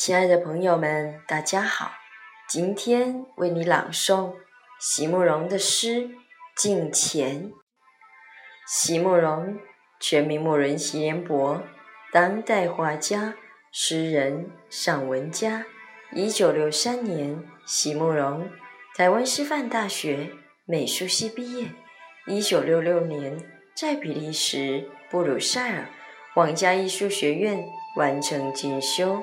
亲爱的朋友们，大家好！今天为你朗诵席慕容的诗《镜前》。席慕容，全名慕容席联博，当代画家、诗人、散文家。一九六三年，席慕容台湾师范大学美术系毕业。一九六六年，在比利时布鲁塞尔皇家艺术学院完成进修。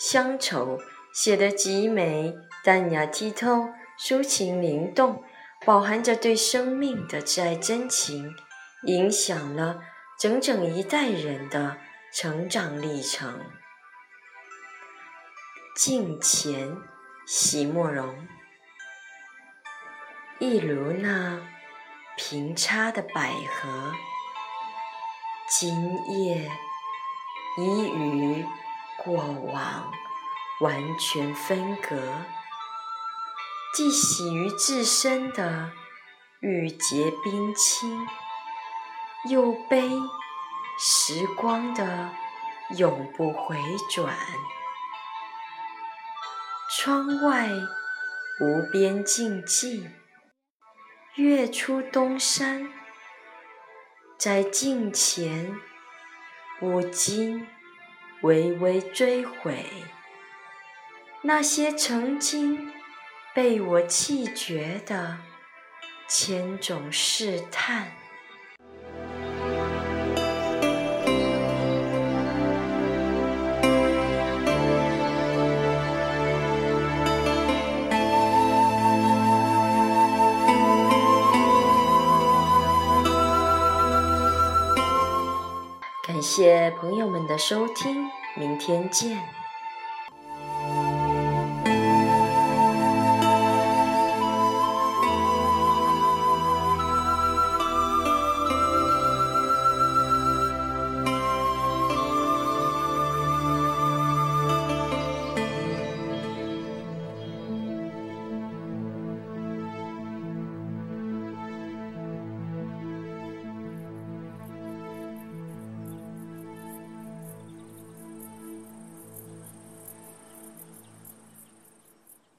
乡愁写得极美，淡雅剔透，抒情灵动，饱含着对生命的挚爱真情，影响了整整一代人的成长历程。镜前，席慕容，一如那平插的百合，今夜已与。过往完全分隔，既喜于自身的玉洁冰清，又悲时光的永不回转。窗外无边静寂，月出东山，在镜前，不禁。微微追悔，那些曾经被我弃绝的千种试探。感谢朋友们的收听，明天见。